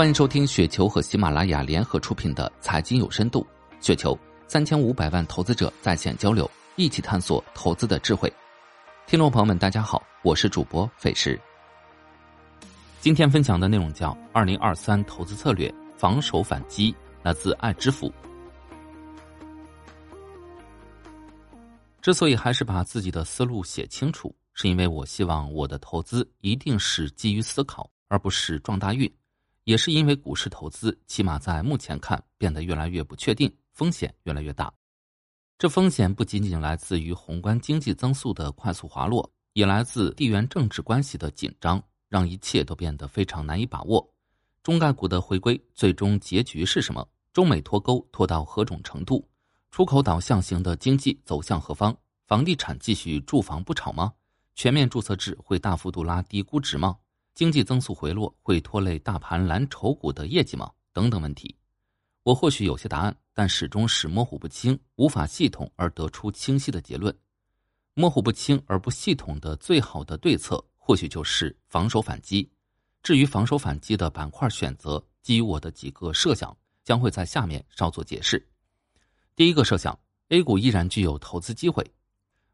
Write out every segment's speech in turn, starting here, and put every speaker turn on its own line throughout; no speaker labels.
欢迎收听雪球和喜马拉雅联合出品的《财经有深度》，雪球三千五百万投资者在线交流，一起探索投资的智慧。听众朋友们，大家好，我是主播费时。今天分享的内容叫《二零二三投资策略：防守反击》，来自爱知府。之所以还是把自己的思路写清楚，是因为我希望我的投资一定是基于思考，而不是撞大运。也是因为股市投资，起码在目前看变得越来越不确定，风险越来越大。这风险不仅仅来自于宏观经济增速的快速滑落，也来自地缘政治关系的紧张，让一切都变得非常难以把握。中概股的回归最终结局是什么？中美脱钩脱到何种程度？出口导向型的经济走向何方？房地产继续住房不炒吗？全面注册制会大幅度拉低估值吗？经济增速回落会拖累大盘蓝筹股的业绩吗？等等问题，我或许有些答案，但始终是模糊不清，无法系统而得出清晰的结论。模糊不清而不系统的最好的对策，或许就是防守反击。至于防守反击的板块选择，基于我的几个设想，将会在下面稍作解释。第一个设想，A 股依然具有投资机会。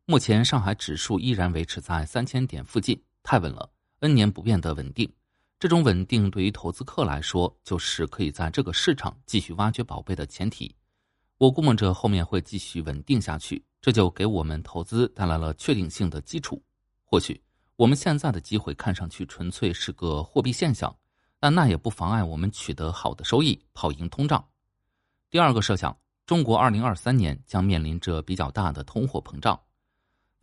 目前上海指数依然维持在三千点附近，太稳了。N 年不变的稳定，这种稳定对于投资客来说，就是可以在这个市场继续挖掘宝贝的前提。我估摸着后面会继续稳定下去，这就给我们投资带来了确定性的基础。或许我们现在的机会看上去纯粹是个货币现象，但那也不妨碍我们取得好的收益，跑赢通胀。第二个设想，中国二零二三年将面临着比较大的通货膨胀。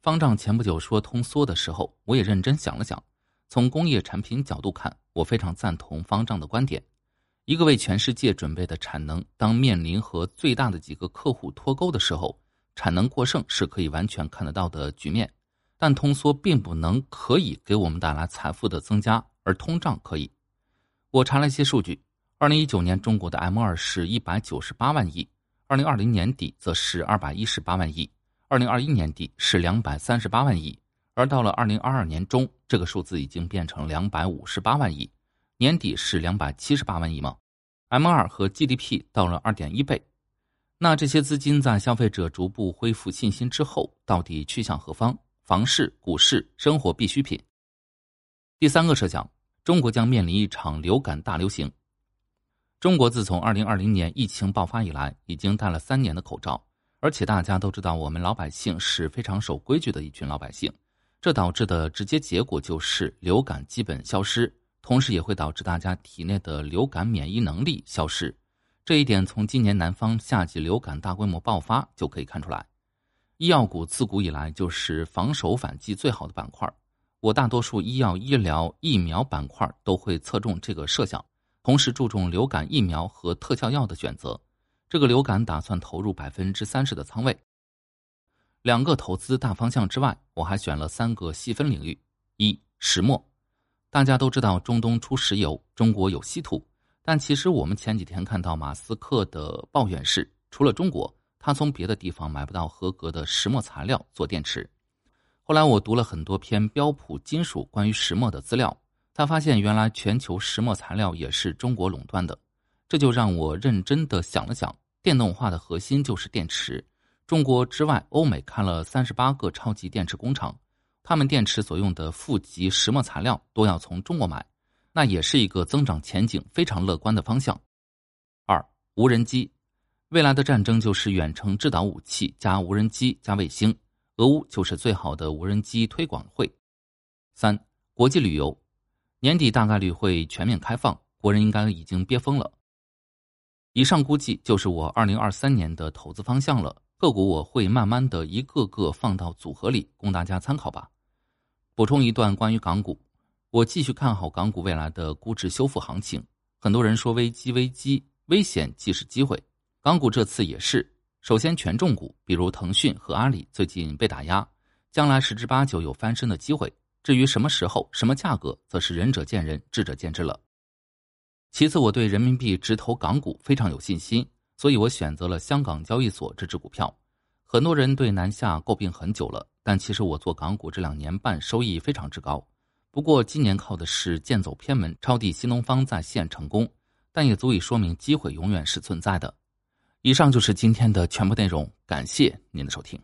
方丈前不久说通缩的时候，我也认真想了想。从工业产品角度看，我非常赞同方丈的观点。一个为全世界准备的产能，当面临和最大的几个客户脱钩的时候，产能过剩是可以完全看得到的局面。但通缩并不能可以给我们带来财富的增加，而通胀可以。我查了一些数据：二零一九年中国的 M 二是一百九十八万亿，二零二零年底则是二百一十八万亿，二零二一年底是两百三十八万亿。而到了二零二二年中，这个数字已经变成两百五十八万亿，年底是两百七十八万亿吗？M 二和 GDP 到了二点一倍，那这些资金在消费者逐步恢复信心之后，到底去向何方？房市、股市、生活必需品。第三个设想，中国将面临一场流感大流行。中国自从二零二零年疫情爆发以来，已经戴了三年的口罩，而且大家都知道，我们老百姓是非常守规矩的一群老百姓。这导致的直接结果就是流感基本消失，同时也会导致大家体内的流感免疫能力消失。这一点从今年南方夏季流感大规模爆发就可以看出来。医药股自古以来就是防守反击最好的板块，我大多数医药、医疗、疫苗板块都会侧重这个设想，同时注重流感疫苗和特效药的选择。这个流感打算投入百分之三十的仓位。两个投资大方向之外，我还选了三个细分领域：一、石墨。大家都知道中东出石油，中国有稀土，但其实我们前几天看到马斯克的抱怨是，除了中国，他从别的地方买不到合格的石墨材料做电池。后来我读了很多篇标普金属关于石墨的资料，才发现原来全球石墨材料也是中国垄断的。这就让我认真的想了想，电动化的核心就是电池。中国之外，欧美开了三十八个超级电池工厂，他们电池所用的负极石墨材料都要从中国买，那也是一个增长前景非常乐观的方向。二、无人机，未来的战争就是远程制导武器加无人机加卫星，俄乌就是最好的无人机推广会。三、国际旅游，年底大概率会全面开放，国人应该已经憋疯了。以上估计就是我二零二三年的投资方向了。个股我会慢慢的一个个放到组合里，供大家参考吧。补充一段关于港股，我继续看好港股未来的估值修复行情。很多人说危机危机，危险即是机会，港股这次也是。首先权重股，比如腾讯和阿里最近被打压，将来十之八九有翻身的机会。至于什么时候、什么价格，则是仁者见仁，智者见智了。其次，我对人民币直投港股非常有信心。所以我选择了香港交易所这只股票。很多人对南下诟病很久了，但其实我做港股这两年半收益非常之高。不过今年靠的是剑走偏门，抄底新东方在线成功，但也足以说明机会永远是存在的。以上就是今天的全部内容，感谢您的收听。